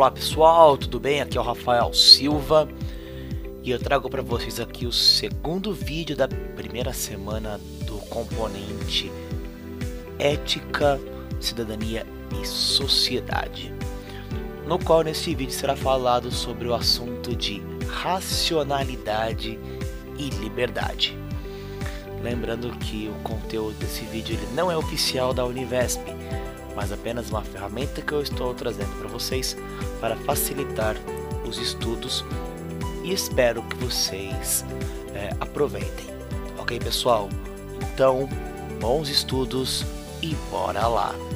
Olá pessoal, tudo bem? Aqui é o Rafael Silva e eu trago para vocês aqui o segundo vídeo da primeira semana do componente Ética, Cidadania e Sociedade, no qual nesse vídeo será falado sobre o assunto de racionalidade e liberdade. Lembrando que o conteúdo desse vídeo ele não é oficial da Univesp, mas apenas uma ferramenta que eu estou trazendo para vocês para facilitar os estudos e espero que vocês é, aproveitem. Ok, pessoal? Então, bons estudos e bora lá!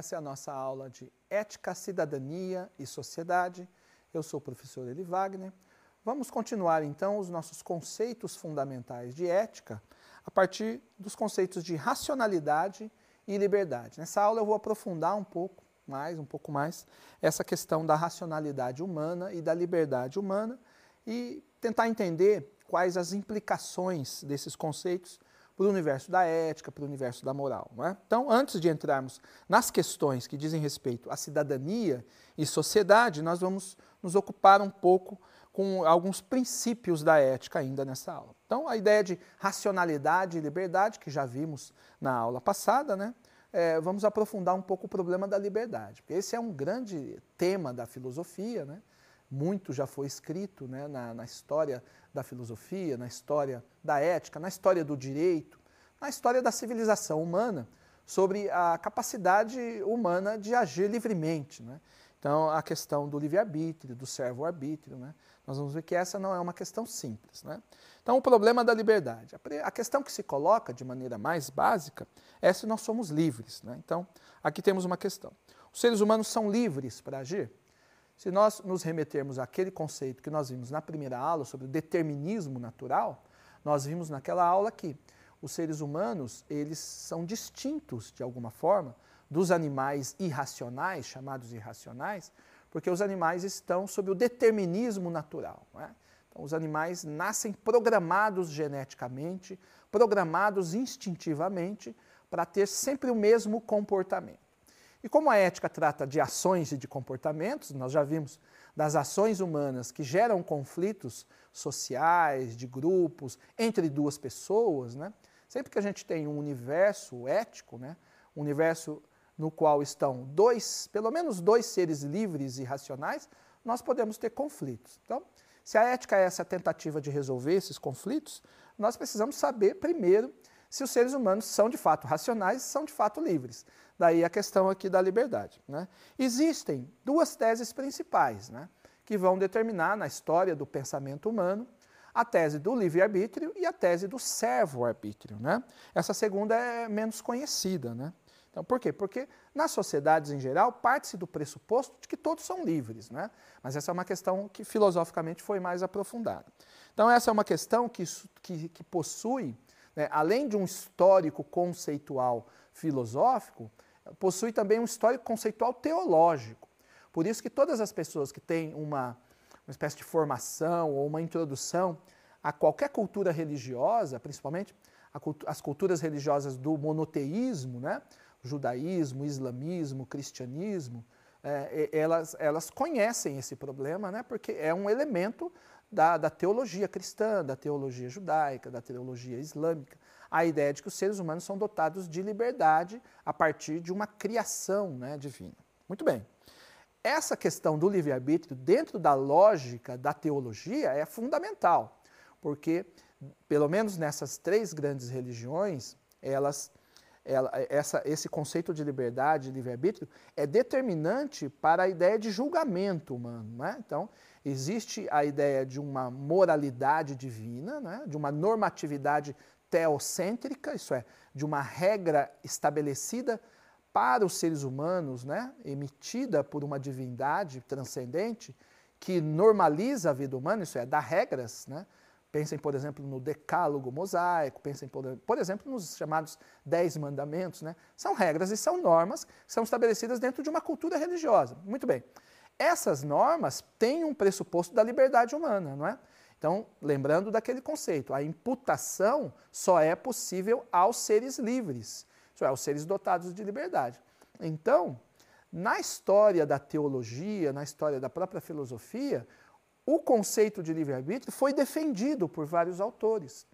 Essa é a nossa aula de Ética, Cidadania e Sociedade. Eu sou o professor Eli Wagner. Vamos continuar então os nossos conceitos fundamentais de ética a partir dos conceitos de racionalidade e liberdade. Nessa aula eu vou aprofundar um pouco mais, um pouco mais, essa questão da racionalidade humana e da liberdade humana e tentar entender quais as implicações desses conceitos para o universo da ética, para o universo da moral. É? Então, antes de entrarmos nas questões que dizem respeito à cidadania e sociedade, nós vamos nos ocupar um pouco com alguns princípios da ética ainda nessa aula. Então, a ideia de racionalidade e liberdade, que já vimos na aula passada, né? É, vamos aprofundar um pouco o problema da liberdade, porque esse é um grande tema da filosofia, né? Muito já foi escrito né, na, na, história da filosofia, na história da ética, na história do direito, na história da civilização humana, sobre a capacidade humana de agir livremente. Né? Então, a questão do livre-arbítrio, do servo-arbítrio, né? nós vamos ver que essa não é uma questão simples. Né? Então, o problema da liberdade. A questão que se coloca de maneira mais básica é se nós somos livres. Né? Então, aqui temos uma questão. Os seres humanos são livres para agir? Se nós nos remetermos àquele conceito que nós vimos na primeira aula sobre o determinismo natural, nós vimos naquela aula que os seres humanos, eles são distintos de alguma forma dos animais irracionais, chamados irracionais, porque os animais estão sob o determinismo natural. É? Então, os animais nascem programados geneticamente, programados instintivamente para ter sempre o mesmo comportamento. E como a ética trata de ações e de comportamentos, nós já vimos das ações humanas que geram conflitos sociais, de grupos, entre duas pessoas, né? sempre que a gente tem um universo ético, né? um universo no qual estão dois, pelo menos dois seres livres e racionais, nós podemos ter conflitos. Então, se a ética é essa tentativa de resolver esses conflitos, nós precisamos saber primeiro se os seres humanos são de fato racionais, são de fato livres. Daí a questão aqui da liberdade. Né? Existem duas teses principais né, que vão determinar na história do pensamento humano a tese do livre-arbítrio e a tese do servo-arbítrio. Né? Essa segunda é menos conhecida. Né? Então, por quê? Porque nas sociedades em geral parte-se do pressuposto de que todos são livres, né? mas essa é uma questão que filosoficamente foi mais aprofundada. Então, essa é uma questão que, que, que possui né, além de um histórico conceitual filosófico, possui também um histórico conceitual teológico. Por isso que todas as pessoas que têm uma, uma espécie de formação ou uma introdução a qualquer cultura religiosa, principalmente as culturas religiosas do monoteísmo, né? judaísmo, islamismo, cristianismo, é, elas, elas conhecem esse problema, né? porque é um elemento da, da teologia cristã, da teologia judaica, da teologia islâmica, a ideia de que os seres humanos são dotados de liberdade a partir de uma criação né, divina. Muito bem. Essa questão do livre-arbítrio, dentro da lógica da teologia, é fundamental, porque, pelo menos nessas três grandes religiões, elas ela, essa, esse conceito de liberdade, livre-arbítrio, é determinante para a ideia de julgamento humano. Né? Então, existe a ideia de uma moralidade divina, né? de uma normatividade teocêntrica, isso é, de uma regra estabelecida para os seres humanos, né? emitida por uma divindade transcendente, que normaliza a vida humana, isso é, dá regras né? Pensem, por exemplo, no decálogo mosaico, pensem, por, por exemplo, nos chamados Dez Mandamentos. Né? São regras e são normas que são estabelecidas dentro de uma cultura religiosa. Muito bem. Essas normas têm um pressuposto da liberdade humana, não é? Então, lembrando daquele conceito, a imputação só é possível aos seres livres, isso é, aos seres dotados de liberdade. Então, na história da teologia, na história da própria filosofia, o conceito de livre-arbítrio foi defendido por vários autores.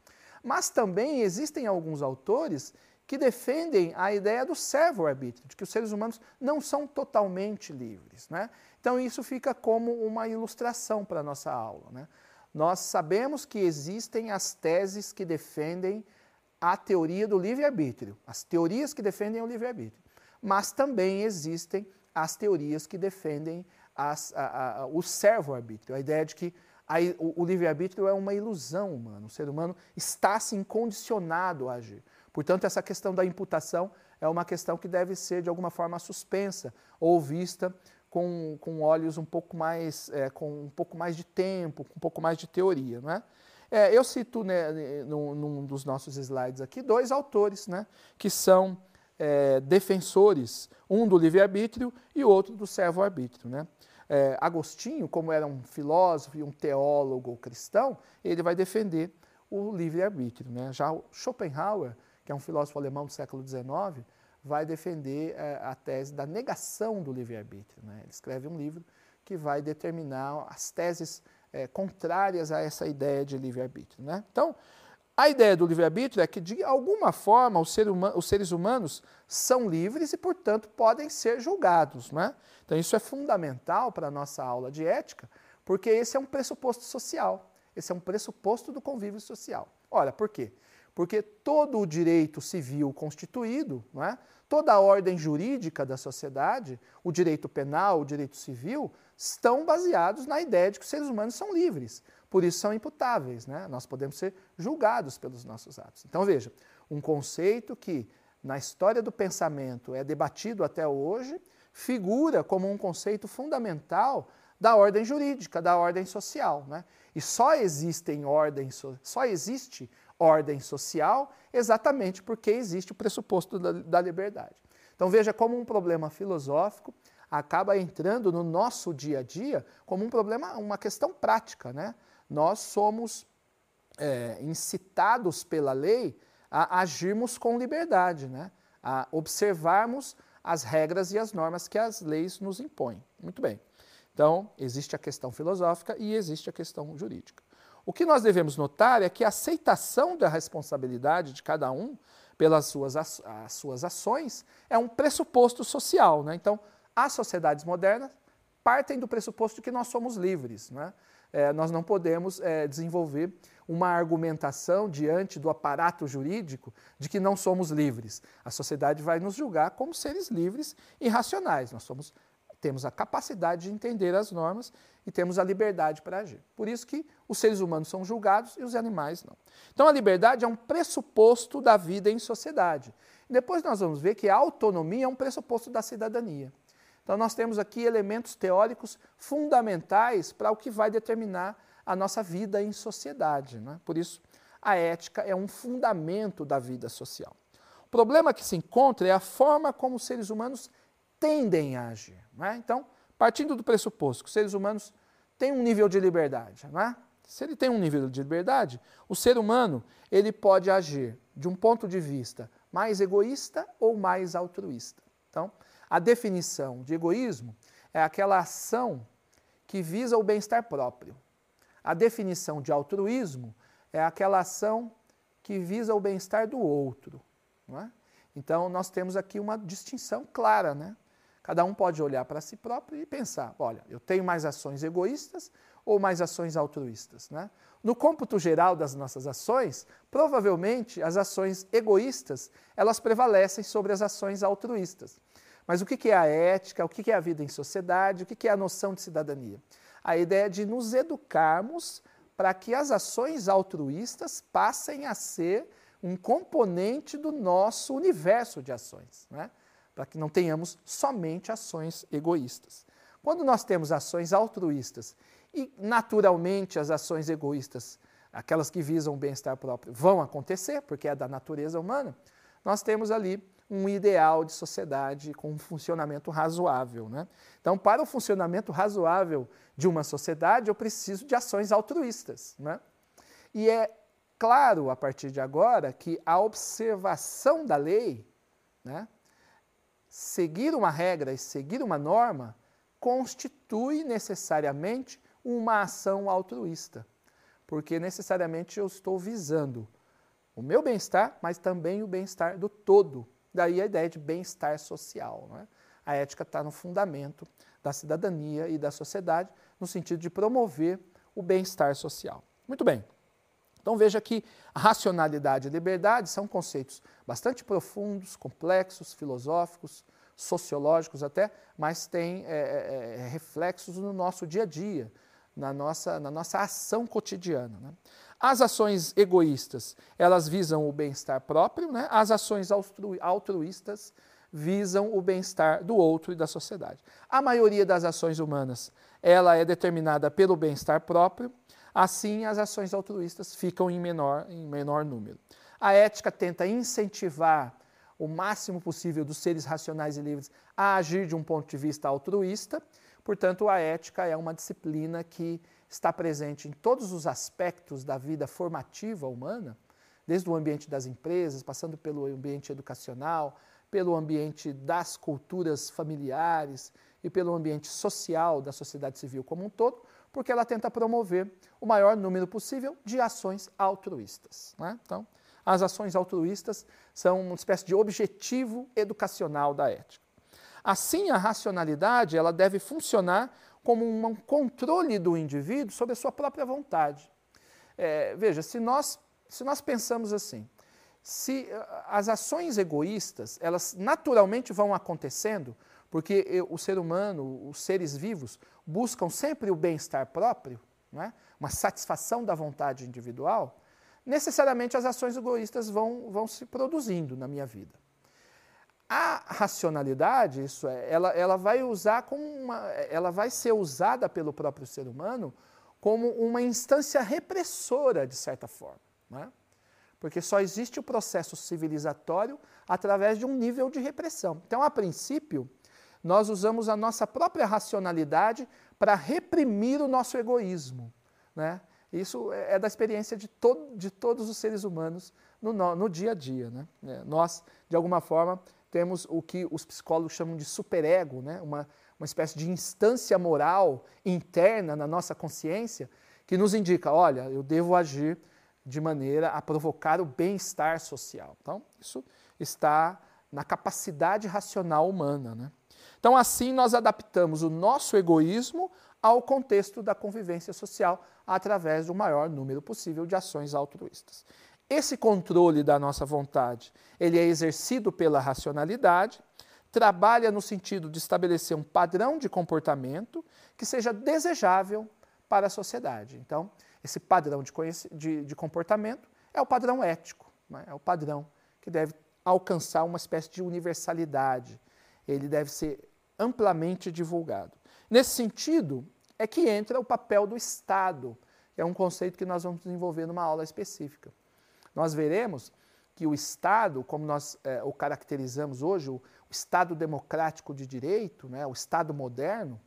Mas também existem alguns autores que defendem a ideia do servo-arbítrio, de que os seres humanos não são totalmente livres. Né? Então, isso fica como uma ilustração para a nossa aula. Né? Nós sabemos que existem as teses que defendem a teoria do livre-arbítrio, as teorias que defendem o livre-arbítrio, mas também existem as teorias que defendem a, a, o servo-arbítrio, a ideia de que a, o, o livre-arbítrio é uma ilusão humana, o ser humano está assim condicionado a agir. Portanto, essa questão da imputação é uma questão que deve ser de alguma forma suspensa ou vista com, com olhos um pouco mais, é, com um pouco mais de tempo, com um pouco mais de teoria, não é? É, eu cito né, num, num, dos nossos slides aqui dois autores né, que são é, defensores, um do livre-arbítrio e outro do servo-arbítrio. Né? É, Agostinho, como era um filósofo e um teólogo cristão, ele vai defender o livre-arbítrio. Né? Já Schopenhauer, que é um filósofo alemão do século XIX, vai defender é, a tese da negação do livre-arbítrio. Né? Ele escreve um livro que vai determinar as teses é, contrárias a essa ideia de livre-arbítrio. Né? Então, a ideia do livre-arbítrio é que, de alguma forma, os, ser os, seres humanos são livres e, portanto, podem ser julgados. Né? Então, isso é fundamental para a nossa aula de ética, porque esse é um pressuposto social, esse é um pressuposto do convívio social. Olha, por quê? Porque todo o direito civil constituído, é? toda a ordem jurídica da sociedade, o direito penal, o direito civil, estão baseados na ideia de que os seres humanos são livres por isso são imputáveis, né? nós podemos ser julgados pelos nossos atos. Então veja, um conceito que na história do pensamento é debatido até hoje, figura como um conceito fundamental da ordem jurídica, da ordem social. Né? E só, existem ordem, só existe ordem social exatamente porque existe o pressuposto da, da liberdade. Então veja como um problema filosófico acaba entrando no nosso dia a dia como um problema, uma questão prática, né? Nós somos é, incitados pela lei a agirmos com liberdade, né? a observarmos as regras e as normas que as leis nos impõem. Muito bem. Então, existe a questão filosófica e existe a questão jurídica. O que nós devemos notar é que a aceitação da responsabilidade de cada um pelas suas, as suas ações é um pressuposto social. Né? Então, as sociedades modernas partem do pressuposto que nós somos livres. Né? É, nós não podemos é, desenvolver uma argumentação diante do aparato jurídico de que não somos livres. A sociedade vai nos julgar como seres livres e racionais. Nós somos, temos a capacidade de entender as normas e temos a liberdade para agir. Por isso que os seres humanos são julgados e os animais não. Então a liberdade é um pressuposto da vida em sociedade. Depois nós vamos ver que a autonomia é um pressuposto da cidadania. Então, nós temos aqui elementos teóricos fundamentais para o que vai determinar a nossa vida em sociedade. Né? Por isso, a ética é um fundamento da vida social. O problema que se encontra é a forma como os seres humanos tendem a agir. Né? Então, partindo do pressuposto que os seres humanos têm um nível de liberdade, não é? se ele tem um nível de liberdade, o ser humano ele pode agir de um ponto de vista mais egoísta ou mais altruísta. Então, a definição de egoísmo é aquela ação que visa o bem-estar próprio. A definição de altruísmo é aquela ação que visa o bem-estar do outro. É? Então, nós temos aqui uma distinção clara. Né? Cada um pode olhar para si próprio e pensar: olha, eu tenho mais ações egoístas ou mais ações altruístas. Né? No cômputo geral das nossas ações, provavelmente as ações egoístas elas prevalecem sobre as ações altruístas. Mas o que é a ética, o que é a vida em sociedade, o que é a noção de cidadania? A ideia de nos educarmos para que as ações altruístas passem a ser um componente do nosso universo de ações, né? para que não tenhamos somente ações egoístas. Quando nós temos ações altruístas e, naturalmente, as ações egoístas aquelas que visam o bem-estar próprio vão acontecer, porque é da natureza humana, nós temos ali um ideal de sociedade com um funcionamento razoável. Né? Então, para o funcionamento razoável de uma sociedade, eu preciso de ações altruístas. Né? E é claro, a partir de agora, que a observação da lei, né, seguir uma regra e seguir uma norma, constitui necessariamente uma ação altruísta, porque necessariamente eu estou visando o meu bem-estar, mas também o bem-estar do todo. Daí a ideia de bem-estar social. Né? A ética está no fundamento da cidadania e da sociedade, no sentido de promover o bem-estar social. Muito bem. Então veja que racionalidade e liberdade são conceitos bastante profundos, complexos, filosóficos, sociológicos até, mas têm é, é, é, reflexos no nosso dia a dia, na nossa, na nossa ação cotidiana. Né? As ações egoístas, elas visam o bem-estar próprio, né? as ações altruístas visam o bem-estar do outro e da sociedade. A maioria das ações humanas, ela é determinada pelo bem-estar próprio, Assim, as ações altruístas ficam em menor, em menor número. A ética tenta incentivar o máximo possível dos seres racionais e livres a agir de um ponto de vista altruísta. Portanto, a ética é uma disciplina que está presente em todos os aspectos da vida formativa humana, desde o ambiente das empresas, passando pelo ambiente educacional, pelo ambiente das culturas familiares e pelo ambiente social da sociedade civil como um todo, porque ela tenta promover o maior número possível de ações altruístas. Né? Então, as ações altruístas são uma espécie de objetivo educacional da ética. Assim, a racionalidade ela deve funcionar como um controle do indivíduo sobre a sua própria vontade. É, veja, se nós, se nós pensamos assim, se as ações egoístas, elas naturalmente vão acontecendo porque o ser humano, os seres vivos, buscam sempre o bem-estar próprio, é? uma satisfação da vontade individual, necessariamente as ações egoístas vão, vão se produzindo na minha vida. A racionalidade, isso é, ela, ela vai usar como uma, ela vai ser usada pelo próprio ser humano como uma instância repressora, de certa forma. É? Porque só existe o processo civilizatório através de um nível de repressão. Então, a princípio, nós usamos a nossa própria racionalidade para reprimir o nosso egoísmo. Né? Isso é, é da experiência de, to de todos os seres humanos no, no dia a dia. Né? É, nós, de alguma forma, temos o que os psicólogos chamam de superego, né? uma, uma espécie de instância moral interna na nossa consciência que nos indica, olha, eu devo agir de maneira a provocar o bem-estar social. Então, isso está na capacidade racional humana. Né? Então, assim, nós adaptamos o nosso egoísmo ao contexto da convivência social através do maior número possível de ações altruístas. Esse controle da nossa vontade, ele é exercido pela racionalidade, trabalha no sentido de estabelecer um padrão de comportamento que seja desejável para a sociedade. Então, esse padrão de, de, de comportamento é o padrão ético, né? é o padrão que deve alcançar uma espécie de universalidade, ele deve ser amplamente divulgado. Nesse sentido, é que entra o papel do Estado, é um conceito que nós vamos desenvolver numa aula específica. Nós veremos que o Estado, como nós é, o caracterizamos hoje, o, Estado democrático de direito, né, o Estado moderno,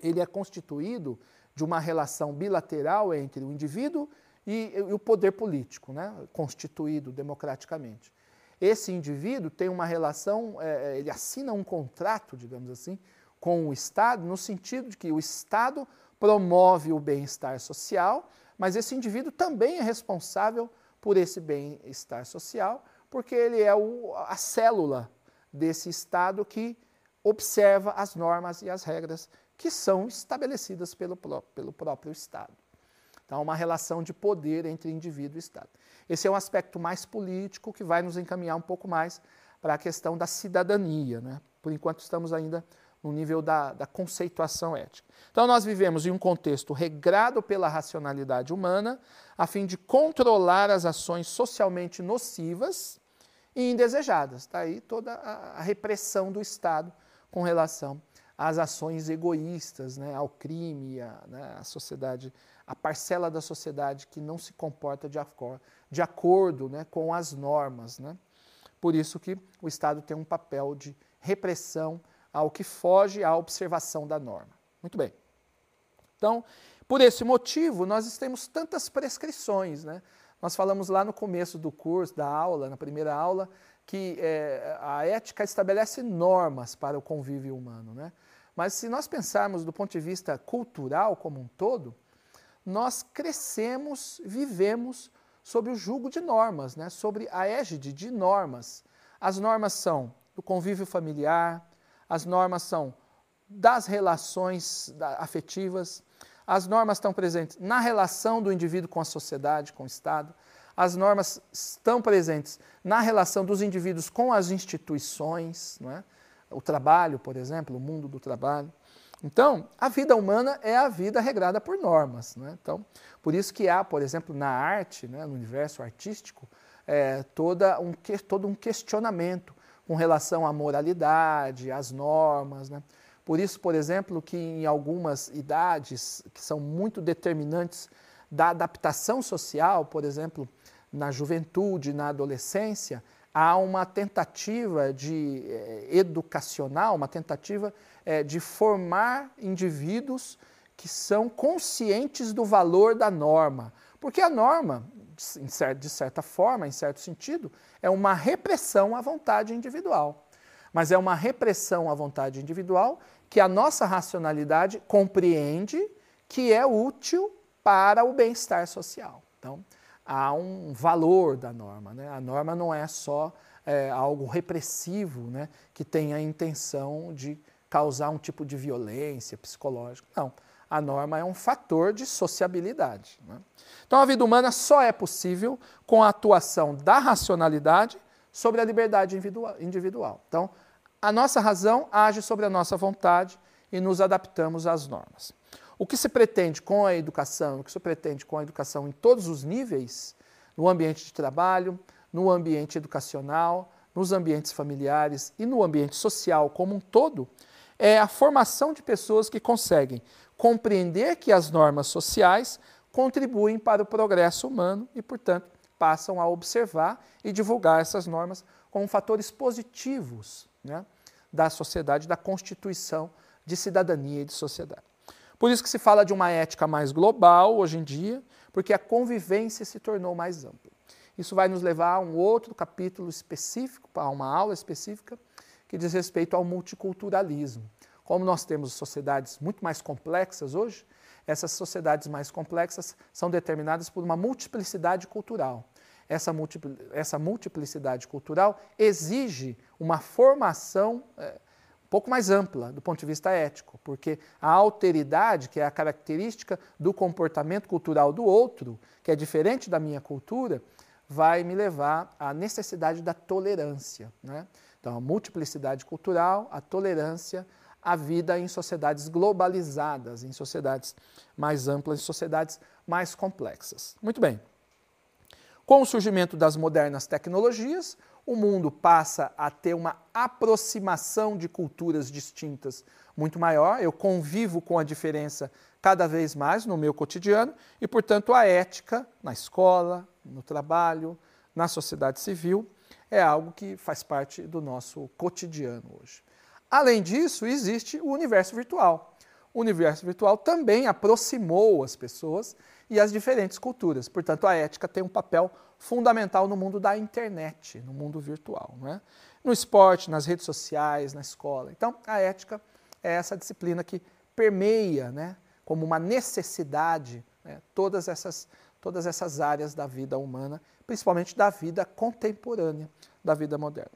ele é constituído de uma relação bilateral entre o indivíduo e, e o poder político, né, constituído democraticamente. Esse indivíduo tem uma relação, é, é, ele assina um contrato, digamos assim, com o Estado, no sentido de que o Estado promove o bem-estar social, mas esse indivíduo também é responsável por esse bem-estar social, porque ele é o, a célula desse Estado que observa as normas e as regras que são estabelecidas pelo, pelo próprio Estado. Então, uma relação de poder entre indivíduo e Estado. Esse é um aspecto mais político que vai nos encaminhar um pouco mais para a questão da cidadania. Né? Por enquanto, estamos ainda no nível da, da conceituação ética. Então, nós vivemos em um contexto regrado pela racionalidade humana, a fim de controlar as ações socialmente nocivas e indesejadas. Está aí toda a, repressão do Estado com relação às ações egoístas, né, ao crime, a, né, sociedade, a parcela da sociedade que não se comporta de, acor de acordo né, com as normas. Né? Por isso que o Estado tem um papel de repressão ao que foge à observação da norma. Muito bem. Então, por esse motivo, nós temos tantas prescrições. Né? Nós falamos lá no começo do curso, da aula, na primeira aula, que é, a ética estabelece normas para o convívio humano. Né? Mas se nós pensarmos do ponto de vista cultural como um todo, nós crescemos, vivemos sob o jugo de normas, né? sobre a égide de normas. As normas são do convívio familiar, as normas são das relações afetivas, as normas estão presentes na relação do indivíduo com a sociedade, com o Estado. As normas estão presentes na relação dos indivíduos com as instituições, não é? o trabalho, por exemplo, o mundo do trabalho. Então, a vida humana é a vida regrada por normas. Né? Então, por isso que há, por exemplo, na arte, né, no universo artístico, é, toda um, todo um questionamento com relação à moralidade, às normas. Né? Por isso, por exemplo, que em algumas idades que são muito determinantes da adaptação social, por exemplo, na juventude, na adolescência, há uma tentativa de eh, educacional, uma tentativa eh, de formar indivíduos que são conscientes do valor da norma. Porque a norma, de certa forma, em certo sentido, é uma repressão à vontade individual. Mas é uma repressão à vontade individual que a nossa racionalidade compreende que é útil para o bem-estar social. Então, há um valor da norma. Né? A norma não é só é, algo repressivo né, que tem a intenção de causar um tipo de violência psicológica. Não. A norma é um fator de sociabilidade. Né? Então, a vida humana só é possível com a atuação da racionalidade sobre a liberdade individual. Então, a nossa razão age sobre a nossa vontade e nos adaptamos às normas. O que se pretende com a educação, o que se pretende com a educação em todos os níveis, no ambiente de trabalho, no ambiente educacional, nos ambientes familiares e no ambiente social como um todo, é a formação de pessoas que conseguem compreender que as normas sociais contribuem para o progresso humano e, portanto, passam a observar e divulgar essas normas como fatores positivos né, da sociedade, da constituição de cidadania e de sociedade. Por isso que se fala de uma ética mais global hoje em dia, porque a convivência se tornou mais ampla. Isso vai nos levar a um outro capítulo específico, a uma aula específica, que diz respeito ao multiculturalismo. Como nós temos sociedades muito mais complexas hoje, essas sociedades mais complexas são determinadas por uma multiplicidade cultural essa, essa multiplicidade cultural exige uma formação é, um pouco mais ampla do ponto de vista ético, porque a alteridade, que é a característica do comportamento cultural do outro, que é diferente da minha cultura, vai me levar à necessidade da tolerância. Né? Então, a multiplicidade cultural, a tolerância, a vida em sociedades globalizadas, em sociedades mais amplas, em sociedades mais complexas. Muito bem. Com o surgimento das modernas tecnologias, o mundo passa a ter uma aproximação de culturas distintas muito maior. Eu convivo com a diferença cada vez mais no meu cotidiano e, portanto, a ética na escola, no trabalho, na sociedade civil é algo que faz parte do nosso cotidiano hoje. Além disso, existe o universo virtual. O universo virtual também aproximou as pessoas e as diferentes culturas. Portanto, a ética tem um papel fundamental no mundo da internet, no mundo virtual, né? no esporte, nas redes sociais, na escola. Então, a ética é essa disciplina que permeia, né, como uma necessidade, né, todas, essas, todas essas áreas da vida humana, principalmente da vida contemporânea, da vida moderna.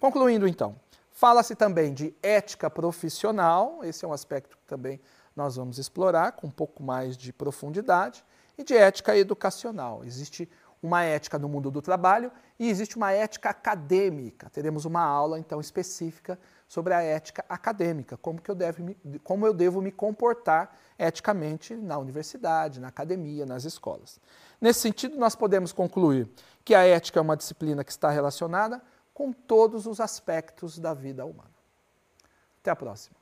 Concluindo, então, fala-se também de ética profissional, esse é um aspecto que também nós vamos explorar com um pouco mais de profundidade, e de ética educacional. Existe uma ética no mundo do trabalho e existe uma ética acadêmica. Teremos uma aula, então, específica sobre a ética acadêmica, como, que eu, devo me, como eu devo me comportar eticamente na universidade, na academia, nas escolas. Nesse sentido, nós podemos concluir que a ética é uma disciplina que está relacionada com todos os aspectos da vida humana. Até a próxima.